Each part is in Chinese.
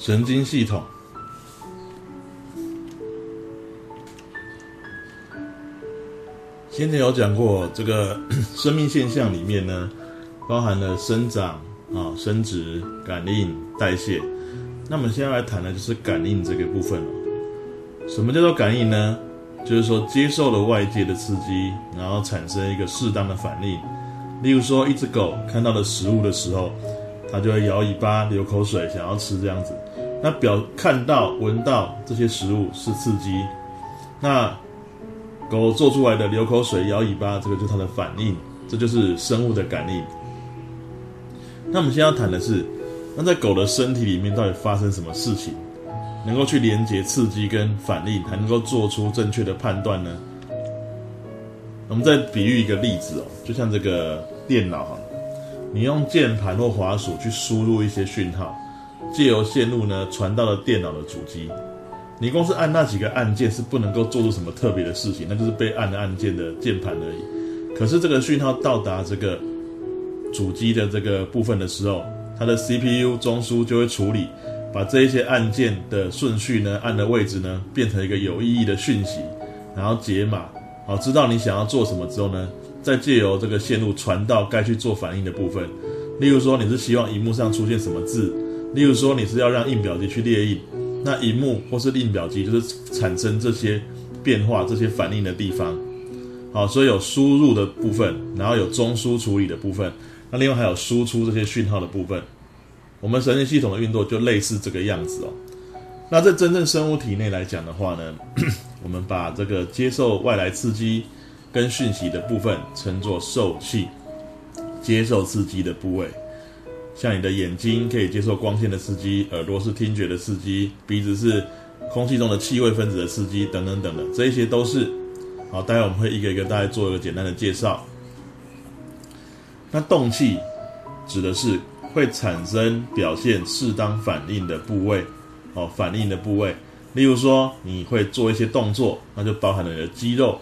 神经系统。先前有讲过，这个 生命现象里面呢，包含了生长啊、生殖、感应、代谢。那么现在来谈的就是感应这个部分了。什么叫做感应呢？就是说接受了外界的刺激，然后产生一个适当的反应。例如说，一只狗看到了食物的时候，它就会摇尾巴、流口水，想要吃这样子。那表看到、闻到这些食物是刺激，那狗做出来的流口水、摇尾巴，这个就是它的反应，这就是生物的感应。那我们现在要谈的是，那在狗的身体里面到底发生什么事情，能够去连接刺激跟反应，还能够做出正确的判断呢？我们再比喻一个例子哦，就像这个电脑哈，你用键盘或滑鼠去输入一些讯号，借由线路呢传到了电脑的主机。你光是按那几个按键是不能够做出什么特别的事情，那就是被按的按键的键盘而已。可是这个讯号到达这个主机的这个部分的时候，它的 CPU 中枢就会处理，把这一些按键的顺序呢、按的位置呢，变成一个有意义的讯息，然后解码。好，知道你想要做什么之后呢，再借由这个线路传到该去做反应的部分。例如说，你是希望荧幕上出现什么字？例如说，你是要让印表机去列印，那荧幕或是印表机就是产生这些变化、这些反应的地方。好，所以有输入的部分，然后有中枢处理的部分，那另外还有输出这些讯号的部分。我们神经系统的运作就类似这个样子哦。那在真正生物体内来讲的话呢？我们把这个接受外来刺激跟讯息的部分称作受器，接受刺激的部位，像你的眼睛可以接受光线的刺激，耳朵是听觉的刺激，鼻子是空气中的气味分子的刺激，等等等等，这一些都是好。待会我们会一个一个大家做一个简单的介绍。那动气指的是会产生表现适当反应的部位，哦，反应的部位。例如说，你会做一些动作，那就包含了你的肌肉，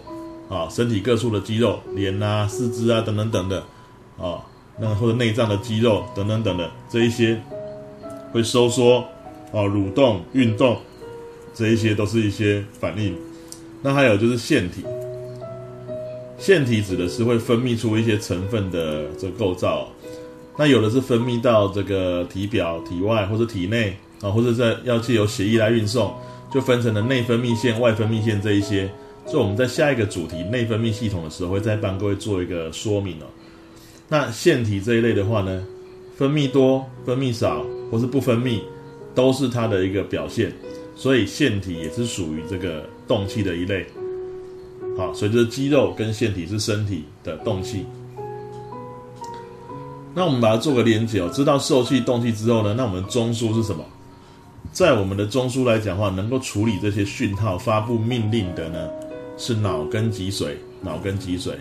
啊，身体各处的肌肉，脸啊、四肢啊等等等等，啊，那或者内脏的肌肉等等等等，这一些会收缩，啊，蠕动、运动，这一些都是一些反应。那还有就是腺体，腺体指的是会分泌出一些成分的这个构造，那有的是分泌到这个体表、体外或者体内，啊，或者在要借由血液来运送。就分成了内分泌腺、外分泌腺这一些，所以我们在下一个主题内分泌系统的时候，会再帮各位做一个说明哦。那腺体这一类的话呢，分泌多、分泌少或是不分泌，都是它的一个表现。所以腺体也是属于这个动气的一类。好，所以这肌肉跟腺体是身体的动气。那我们把它做个连接哦，知道受气、动气之后呢，那我们中枢是什么？在我们的中枢来讲话，能够处理这些讯号、发布命令的呢，是脑跟脊髓。脑跟脊髓，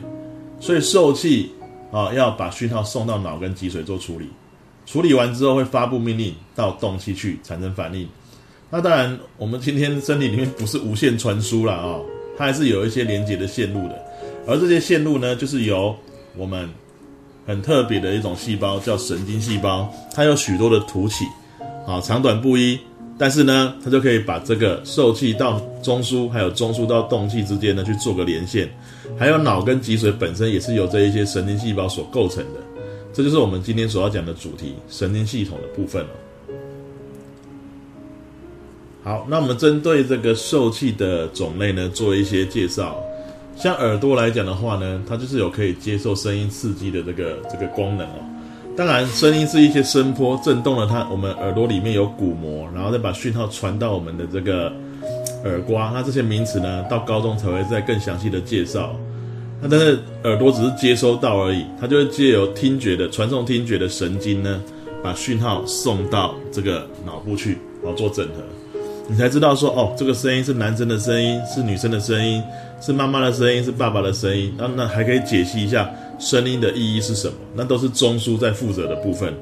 所以受气啊，要把讯号送到脑跟脊髓做处理。处理完之后，会发布命令到动气去产生反应。那当然，我们今天身体里面不是无线传输了啊，它还是有一些连接的线路的。而这些线路呢，就是由我们很特别的一种细胞，叫神经细胞，它有许多的突起啊，长短不一。但是呢，它就可以把这个受气到中枢，还有中枢到动气之间呢去做个连线，还有脑跟脊髓本身也是由这一些神经细胞所构成的，这就是我们今天所要讲的主题——神经系统的部分了。好，那我们针对这个受气的种类呢，做一些介绍。像耳朵来讲的话呢，它就是有可以接受声音刺激的这个这个功能哦。当然，声音是一些声波震动了它，我们耳朵里面有鼓膜，然后再把讯号传到我们的这个耳瓜。那这些名词呢，到高中才会再更详细的介绍。那但是耳朵只是接收到而已，它就会借由听觉的传送听觉的神经呢，把讯号送到这个脑部去，然后做整合。你才知道说，哦，这个声音是男生的声音，是女生的声音，是妈妈的声音，是爸爸的声音。那那还可以解析一下。声音的意义是什么？那都是中枢在负责的部分，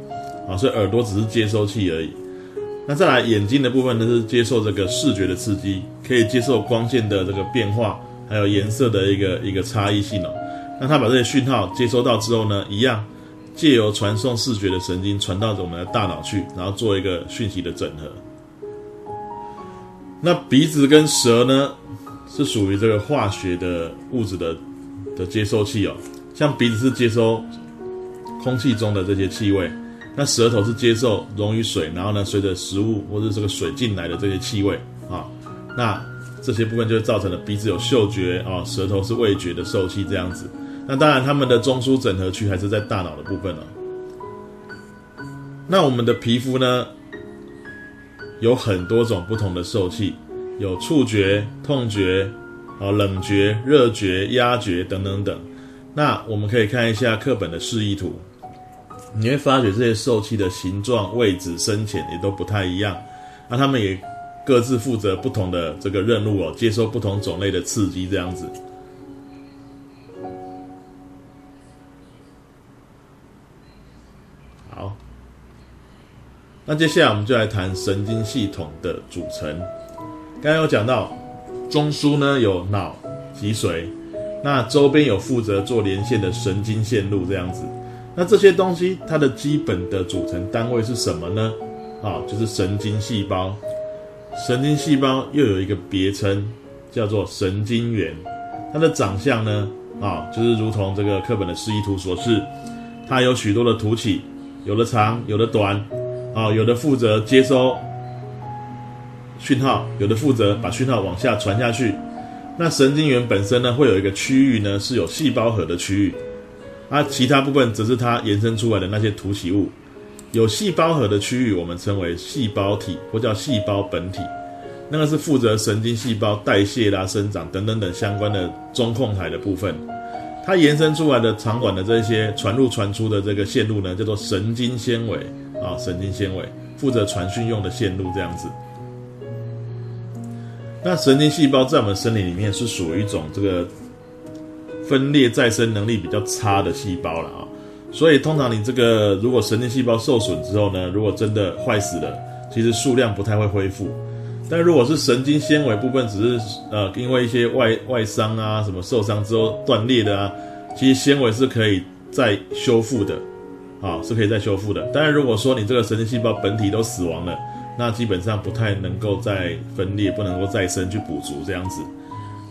啊，所以耳朵只是接收器而已。那再来眼睛的部分呢，是接受这个视觉的刺激，可以接受光线的这个变化，还有颜色的一个一个差异性哦。那它把这些讯号接收到之后呢，一样借由传送视觉的神经传到我们的大脑去，然后做一个讯息的整合。那鼻子跟舌呢，是属于这个化学的物质的的接收器哦。像鼻子是接收空气中的这些气味，那舌头是接受溶于水，然后呢，随着食物或者这个水进来的这些气味啊，那这些部分就造成了鼻子有嗅觉啊，舌头是味觉的受器这样子。那当然，他们的中枢整合区还是在大脑的部分哦。那我们的皮肤呢，有很多种不同的受器，有触觉、痛觉、啊冷觉、热觉、压觉等等等。那我们可以看一下课本的示意图，你会发觉这些受器的形状、位置、深浅也都不太一样。那他们也各自负责不同的这个任务哦，接受不同种类的刺激这样子。好那接下来我们就来谈神经系统的组成。刚刚有讲到，中枢呢有脑、脊髓，那周边有负责做连线的神经线路这样子。那这些东西它的基本的组成单位是什么呢？啊，就是神经细胞。神经细胞又有一个别称叫做神经元。它的长相呢，啊，就是如同这个课本的示意图所示，它有许多的突起，有的长，有的短。啊，有的负责接收讯号，有的负责把讯号往下传下去。那神经元本身呢，会有一个区域呢是有细胞核的区域，啊，其他部分则是它延伸出来的那些突起物。有细胞核的区域，我们称为细胞体或叫细胞本体，那个是负责神经细胞代谢啦、生长等等等相关的中控台的部分。它延伸出来的长管的这些传入传出的这个线路呢，叫做神经纤维。啊，神经纤维负责传讯用的线路这样子。那神经细胞在我们身体里面是属于一种这个分裂再生能力比较差的细胞了啊。所以通常你这个如果神经细胞受损之后呢，如果真的坏死了，其实数量不太会恢复。但如果是神经纤维部分只是呃因为一些外外伤啊什么受伤之后断裂的啊，其实纤维是可以再修复的。啊，是可以再修复的。当然，如果说你这个神经细胞本体都死亡了，那基本上不太能够再分裂，不能够再生去补足这样子。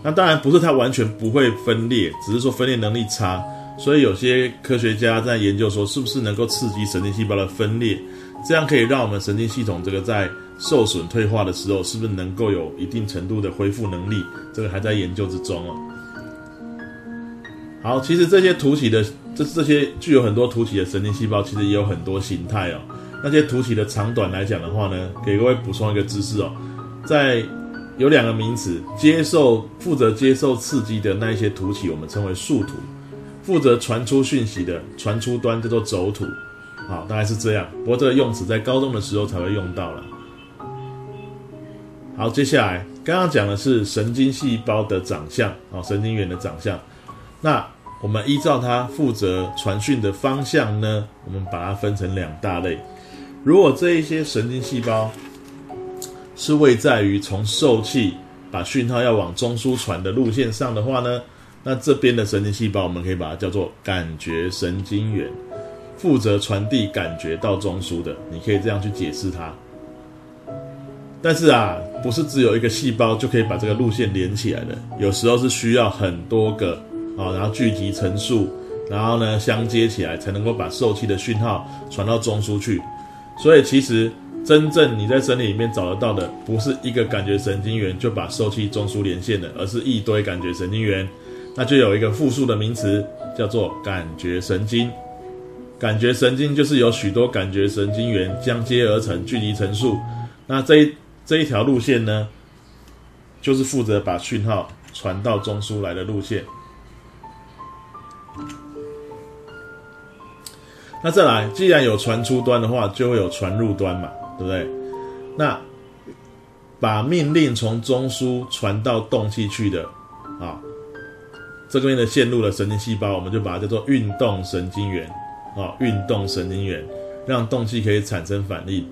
那当然不是它完全不会分裂，只是说分裂能力差。所以有些科学家在研究说，是不是能够刺激神经细胞的分裂，这样可以让我们神经系统这个在受损退化的时候，是不是能够有一定程度的恢复能力？这个还在研究之中哦。好，其实这些凸起的。这这些具有很多凸起的神经细胞，其实也有很多形态哦。那些凸起的长短来讲的话呢，给各位补充一个知识哦，在有两个名词，接受负责接受刺激的那一些凸起，我们称为树突；负责传出讯息的传出端叫做轴突。好，大概是这样。不过这个用词在高中的时候才会用到了。好，接下来刚刚讲的是神经细胞的长相，哦，神经元的长相。那我们依照它负责传讯的方向呢，我们把它分成两大类。如果这一些神经细胞是位在于从受器把讯号要往中枢传的路线上的话呢，那这边的神经细胞我们可以把它叫做感觉神经元，负责传递感觉到中枢的。你可以这样去解释它。但是啊，不是只有一个细胞就可以把这个路线连起来的，有时候是需要很多个。啊，然后聚集成数，然后呢相接起来，才能够把受气的讯号传到中枢去。所以其实真正你在身体里面找得到的，不是一个感觉神经元就把受气中枢连线的，而是一堆感觉神经元。那就有一个复数的名词叫做感觉神经。感觉神经就是由许多感觉神经元相接而成，聚集成数。那这一这一条路线呢，就是负责把讯号传到中枢来的路线。那再来，既然有传出端的话，就会有传入端嘛，对不对？那把命令从中枢传到动器去的啊，这边的线路的神经细胞，我们就把它叫做运动神经元啊，运动神经元让动器可以产生反应。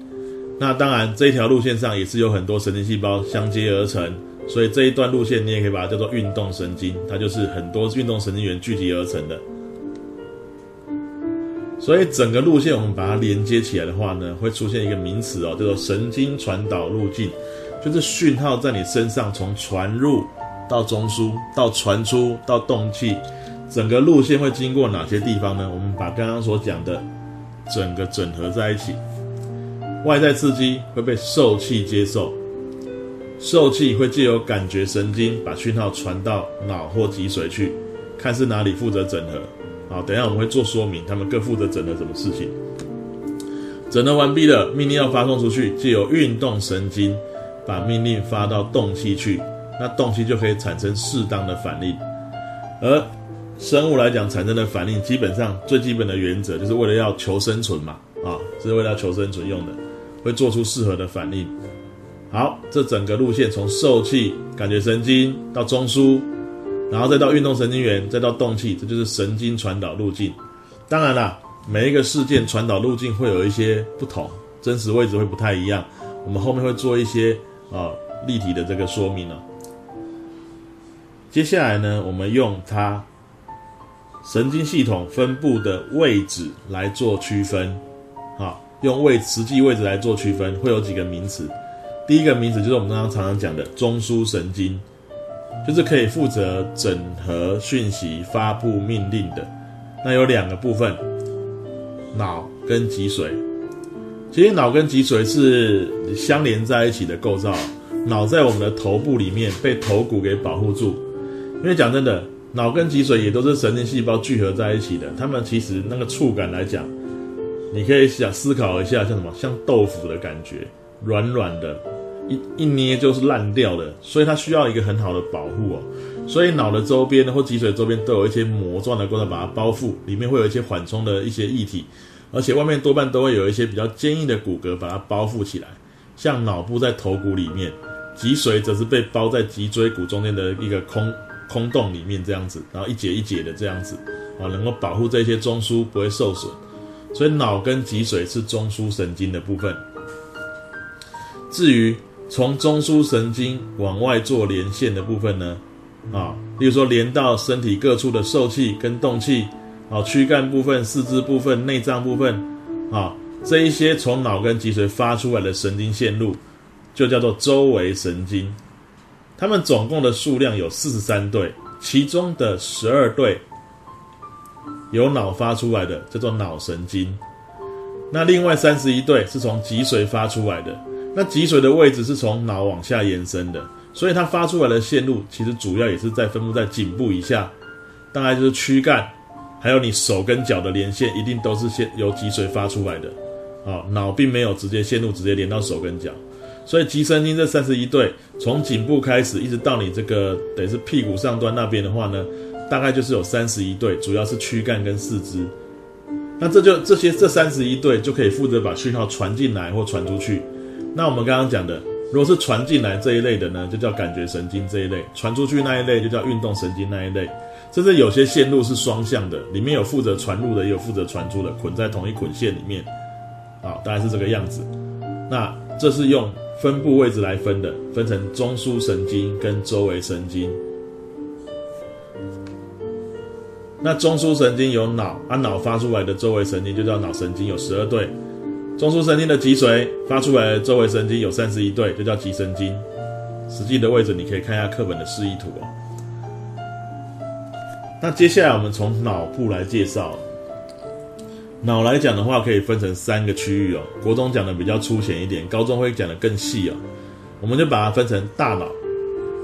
那当然，这一条路线上也是有很多神经细胞相接而成，所以这一段路线你也可以把它叫做运动神经，它就是很多运动神经元聚集而成的。所以整个路线我们把它连接起来的话呢，会出现一个名词哦，叫做神经传导路径。就是讯号在你身上从传入到中枢到传出到动气，整个路线会经过哪些地方呢？我们把刚刚所讲的整个整合在一起。外在刺激会被受气接受，受气会借由感觉神经把讯号传到脑或脊髓去，看是哪里负责整合。好，等下我们会做说明，他们各负责整合什么事情。整合完毕了，命令要发送出去，借由运动神经把命令发到动气去，那动气就可以产生适当的反应。而生物来讲产生的反应，基本上最基本的原则就是为了要求生存嘛，啊，是为了要求生存用的。会做出适合的反应。好，这整个路线从受气、感觉神经到中枢，然后再到运动神经元，再到动气，这就是神经传导路径。当然啦，每一个事件传导路径会有一些不同，真实位置会不太一样。我们后面会做一些啊立体的这个说明了。接下来呢，我们用它神经系统分布的位置来做区分，啊。用位实际位置来做区分，会有几个名词。第一个名词就是我们刚刚常常讲的中枢神经，就是可以负责整合讯息、发布命令的。那有两个部分，脑跟脊髓。其实脑跟脊髓是相连在一起的构造。脑在我们的头部里面被头骨给保护住。因为讲真的，脑跟脊髓也都是神经细胞聚合在一起的。它们其实那个触感来讲。你可以想思考一下，像什么，像豆腐的感觉，软软的，一一捏就是烂掉的，所以它需要一个很好的保护哦。所以脑的周边或脊髓周边都有一些膜状的构造把它包覆，里面会有一些缓冲的一些液体，而且外面多半都会有一些比较坚硬的骨骼把它包覆起来。像脑部在头骨里面，脊髓则是被包在脊椎骨中间的一个空空洞里面这样子，然后一节一节的这样子啊，能够保护这些中枢不会受损。所以脑跟脊髓是中枢神经的部分。至于从中枢神经往外做连线的部分呢，啊，例如说连到身体各处的受气跟动气，啊，躯干部分、四肢部分、内脏部分，啊，这一些从脑跟脊髓发出来的神经线路，就叫做周围神经。它们总共的数量有四十三对，其中的十二对。由脑发出来的叫做脑神经，那另外三十一对是从脊髓发出来的。那脊髓的位置是从脑往下延伸的，所以它发出来的线路其实主要也是在分布在颈部以下，大概就是躯干，还有你手跟脚的连线，一定都是先由脊髓发出来的。啊，脑并没有直接线路直接连到手跟脚，所以脊神经这三十一对从颈部开始，一直到你这个等于是屁股上端那边的话呢。大概就是有三十一对，主要是躯干跟四肢。那这就这些这三十一对就可以负责把讯号传进来或传出去。那我们刚刚讲的，如果是传进来这一类的呢，就叫感觉神经这一类；传出去那一类就叫运动神经那一类。甚至有些线路是双向的，里面有负责传入的，也有负责传出的，捆在同一捆线里面。啊，大概是这个样子。那这是用分布位置来分的，分成中枢神经跟周围神经。那中枢神经有脑，啊，脑发出来的周围神经就叫脑神经，有十二对。中枢神经的脊髓发出来的周围神经有三十一对，就叫脊神经。实际的位置你可以看一下课本的示意图哦。那接下来我们从脑部来介绍。脑来讲的话，可以分成三个区域哦。国中讲的比较粗浅一点，高中会讲的更细哦。我们就把它分成大脑、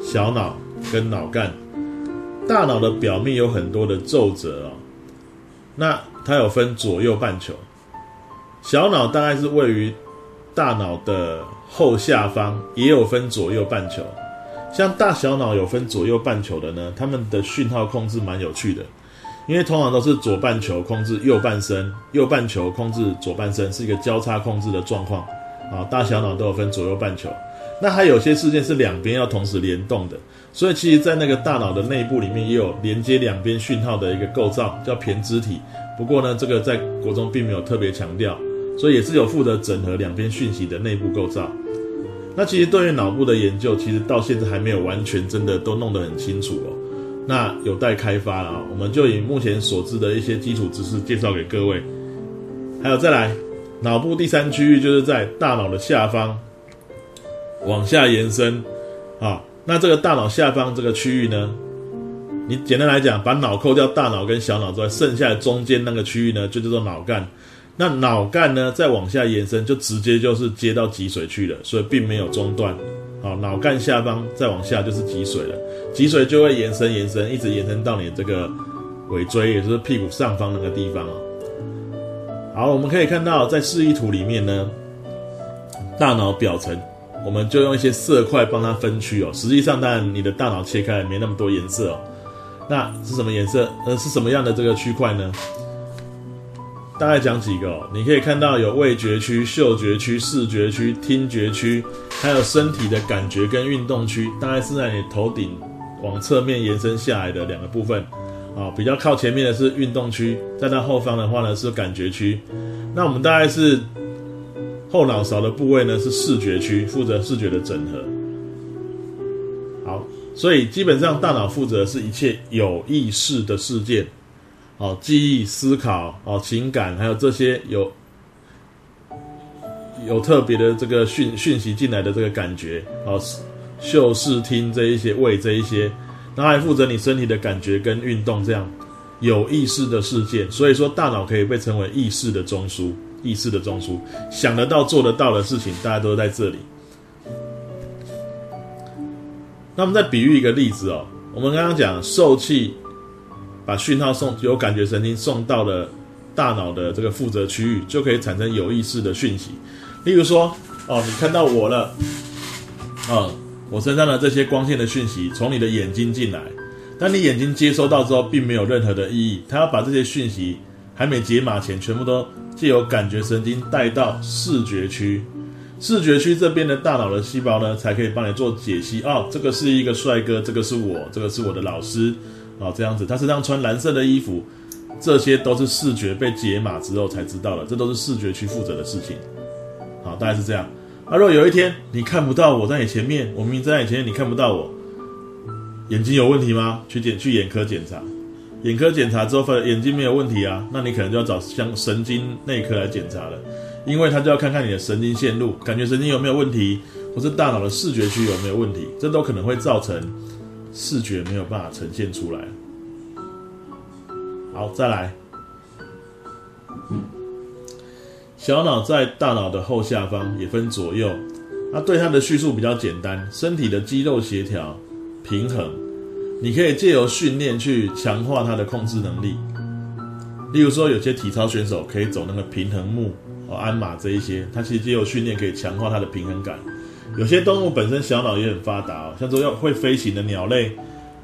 小脑跟脑干。大脑的表面有很多的皱褶哦，那它有分左右半球。小脑大概是位于大脑的后下方，也有分左右半球。像大小脑有分左右半球的呢，它们的讯号控制蛮有趣的，因为通常都是左半球控制右半身，右半球控制左半身，是一个交叉控制的状况啊。大小脑都有分左右半球。那还有些事件是两边要同时联动的，所以其实，在那个大脑的内部里面也有连接两边讯号的一个构造，叫胼胝体。不过呢，这个在国中并没有特别强调，所以也是有负责整合两边讯息的内部构造。那其实对于脑部的研究，其实到现在还没有完全真的都弄得很清楚哦。那有待开发啊，我们就以目前所知的一些基础知识介绍给各位。还有再来，脑部第三区域就是在大脑的下方。往下延伸，啊，那这个大脑下方这个区域呢，你简单来讲，把脑扣掉大脑跟小脑之外，剩下的中间那个区域呢，就叫做脑干。那脑干呢，再往下延伸，就直接就是接到脊髓去了，所以并没有中断。好，脑干下方再往下就是脊髓了，脊髓就会延伸延伸，一直延伸到你这个尾椎，也就是屁股上方那个地方哦。好，我们可以看到在示意图里面呢，大脑表层，我们就用一些色块帮它分区哦。实际上，当然你的大脑切开没那么多颜色哦。那是什么颜色？呃，是什么样的这个区块呢？大概讲几个哦，你可以看到有味觉区、嗅觉区、视觉区、听觉区，还有身体的感觉跟运动区，大概是在你头顶往侧面延伸下来的两个部分。啊，比较靠前面的是运动区，在它后方的话呢是感觉区。那我们大概是后脑勺的部位呢是视觉区，负责视觉的整合。好，所以基本上大脑负责是一切有意识的事件。哦，记忆、思考、哦，情感，还有这些有有特别的这个讯讯息进来的这个感觉，哦，嗅、视、听这一些，味这一些，然后还负责你身体的感觉跟运动，这样有意识的事件。所以说，大脑可以被称为意识的中枢，意识的中枢，想得到、做得到的事情，大家都在这里。那我们再比喻一个例子哦，我们刚刚讲受气。把讯号送由感觉神经送到了大脑的这个负责区域，就可以产生有意识的讯息。例如说，哦，你看到我了，哦，我身上的这些光线的讯息从你的眼睛进来，当你眼睛接收到之后，并没有任何的意义。它要把这些讯息还没解码前，全部都借由感觉神经带到视觉区。视觉区这边的大脑的细胞呢，才可以帮你做解析。哦，这个是一个帅哥，这个是我，这个是我的老师。啊，这样子，他身上穿蓝色的衣服，这些都是视觉被解码之后才知道的，这都是视觉区负责的事情。好，大概是这样。啊，如果有一天你看不到我在你前面，我明明在你前面，你看不到我，眼睛有问题吗？去检去眼科检查，眼科检查之后发现眼睛没有问题啊，那你可能就要找像神经内科来检查了，因为他就要看看你的神经线路、感觉神经有没有问题，或是大脑的视觉区有没有问题，这都可能会造成。视觉没有办法呈现出来。好，再来。小脑在大脑的后下方，也分左右。那对它的叙述比较简单：身体的肌肉协调、平衡，你可以借由训练去强化它的控制能力。例如说，有些体操选手可以走那个平衡木、哦鞍马这一些，它其实借由训练可以强化它的平衡感。有些动物本身小脑也很发达哦，像说要会飞行的鸟类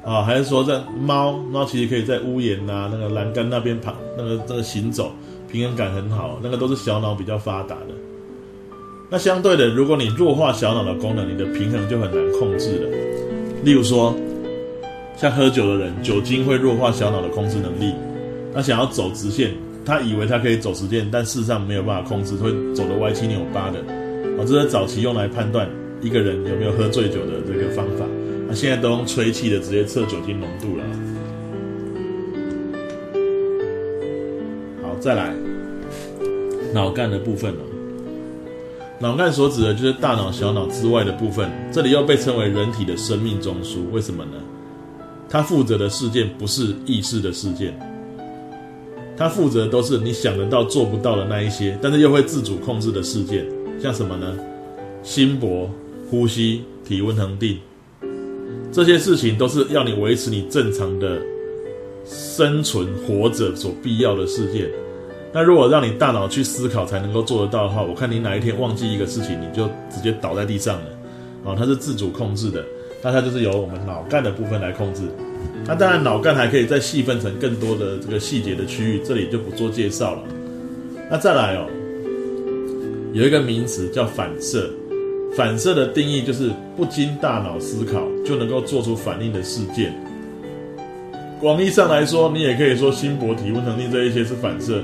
啊，还是说在猫，猫其实可以在屋檐呐、那个栏杆那边爬，那个那个行走，平衡感很好，那个都是小脑比较发达的。那相对的，如果你弱化小脑的功能，你的平衡就很难控制了。例如说，像喝酒的人，酒精会弱化小脑的控制能力，他想要走直线，他以为他可以走直线，但事实上没有办法控制，会走的歪七扭八的。啊，这是早期用来判断一个人有没有喝醉酒的这个方法。那现在都用吹气的，直接测酒精浓度了。好，再来脑干的部分了。脑干所指的就是大脑、小脑之外的部分，这里又被称为人体的生命中枢。为什么呢？它负责的事件不是意识的事件，它负责都是你想得到、做不到的那一些，但是又会自主控制的事件。像什么呢？心搏、呼吸、体温恒定，这些事情都是要你维持你正常的生存、活着所必要的事件。那如果让你大脑去思考才能够做得到的话，我看你哪一天忘记一个事情，你就直接倒在地上了。啊，它是自主控制的，那它就是由我们脑干的部分来控制。那当然，脑干还可以再细分成更多的这个细节的区域，这里就不做介绍了。那再来哦。有一个名词叫反射，反射的定义就是不经大脑思考就能够做出反应的事件。广义上来说，你也可以说心搏、体温、能力这一些是反射，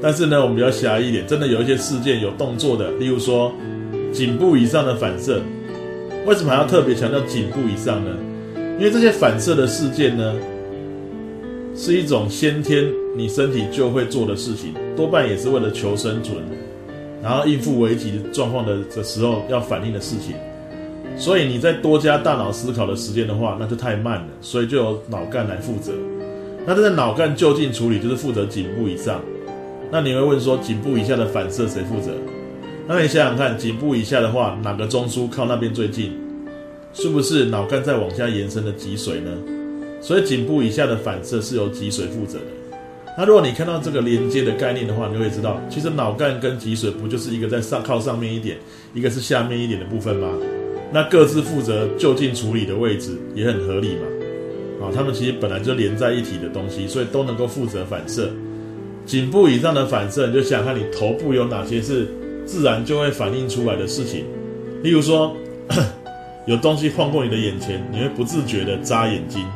但是呢，我们比较狭义一点，真的有一些事件有动作的，例如说颈部以上的反射。为什么还要特别强调颈部以上呢？因为这些反射的事件呢，是一种先天你身体就会做的事情，多半也是为了求生存。然后应付危急状况的的时候要反应的事情，所以你再多加大脑思考的时间的话，那就太慢了，所以就由脑干来负责。那这个脑干就近处理就是负责颈部以上。那你会问说，颈部以下的反射谁负责？那你想想看，颈部以下的话，哪个中枢靠那边最近？是不是脑干在往下延伸的脊髓呢？所以颈部以下的反射是由脊髓负责的。那如果你看到这个连接的概念的话，你会知道，其实脑干跟脊髓不就是一个在上靠上面一点，一个是下面一点的部分吗？那各自负责就近处理的位置也很合理嘛。啊，他们其实本来就连在一起的东西，所以都能够负责反射。颈部以上的反射，你就想看你头部有哪些是自然就会反映出来的事情。例如说，有东西晃过你的眼前，你会不自觉的眨眼睛，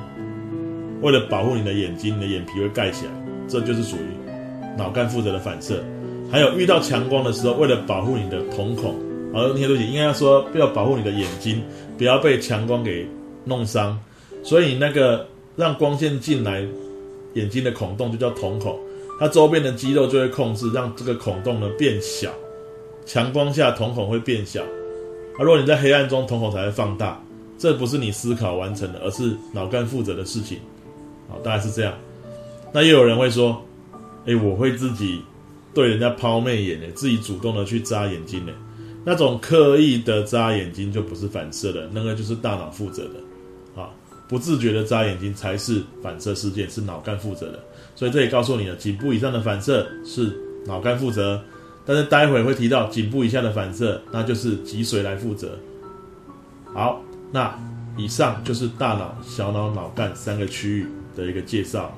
为了保护你的眼睛，你的眼皮会盖起来。这就是属于脑干负责的反射，还有遇到强光的时候，为了保护你的瞳孔，而那些东西应该要说要保护你的眼睛，不要被强光给弄伤，所以那个让光线进来眼睛的孔洞就叫瞳孔，它周边的肌肉就会控制让这个孔洞呢变小，强光下瞳孔会变小，而如果你在黑暗中，瞳孔才会放大，这不是你思考完成的，而是脑干负责的事情，好，大概是这样。那又有人会说：“哎，我会自己对人家抛媚眼呢，自己主动的去眨眼睛呢。那种刻意的眨眼睛就不是反射的，那个就是大脑负责的。啊，不自觉的眨眼睛才是反射事件，是脑干负责的。所以这也告诉你了，颈部以上的反射是脑干负责，但是待会会提到颈部以下的反射，那就是脊髓来负责。好，那以上就是大脑、小脑、脑干三个区域的一个介绍。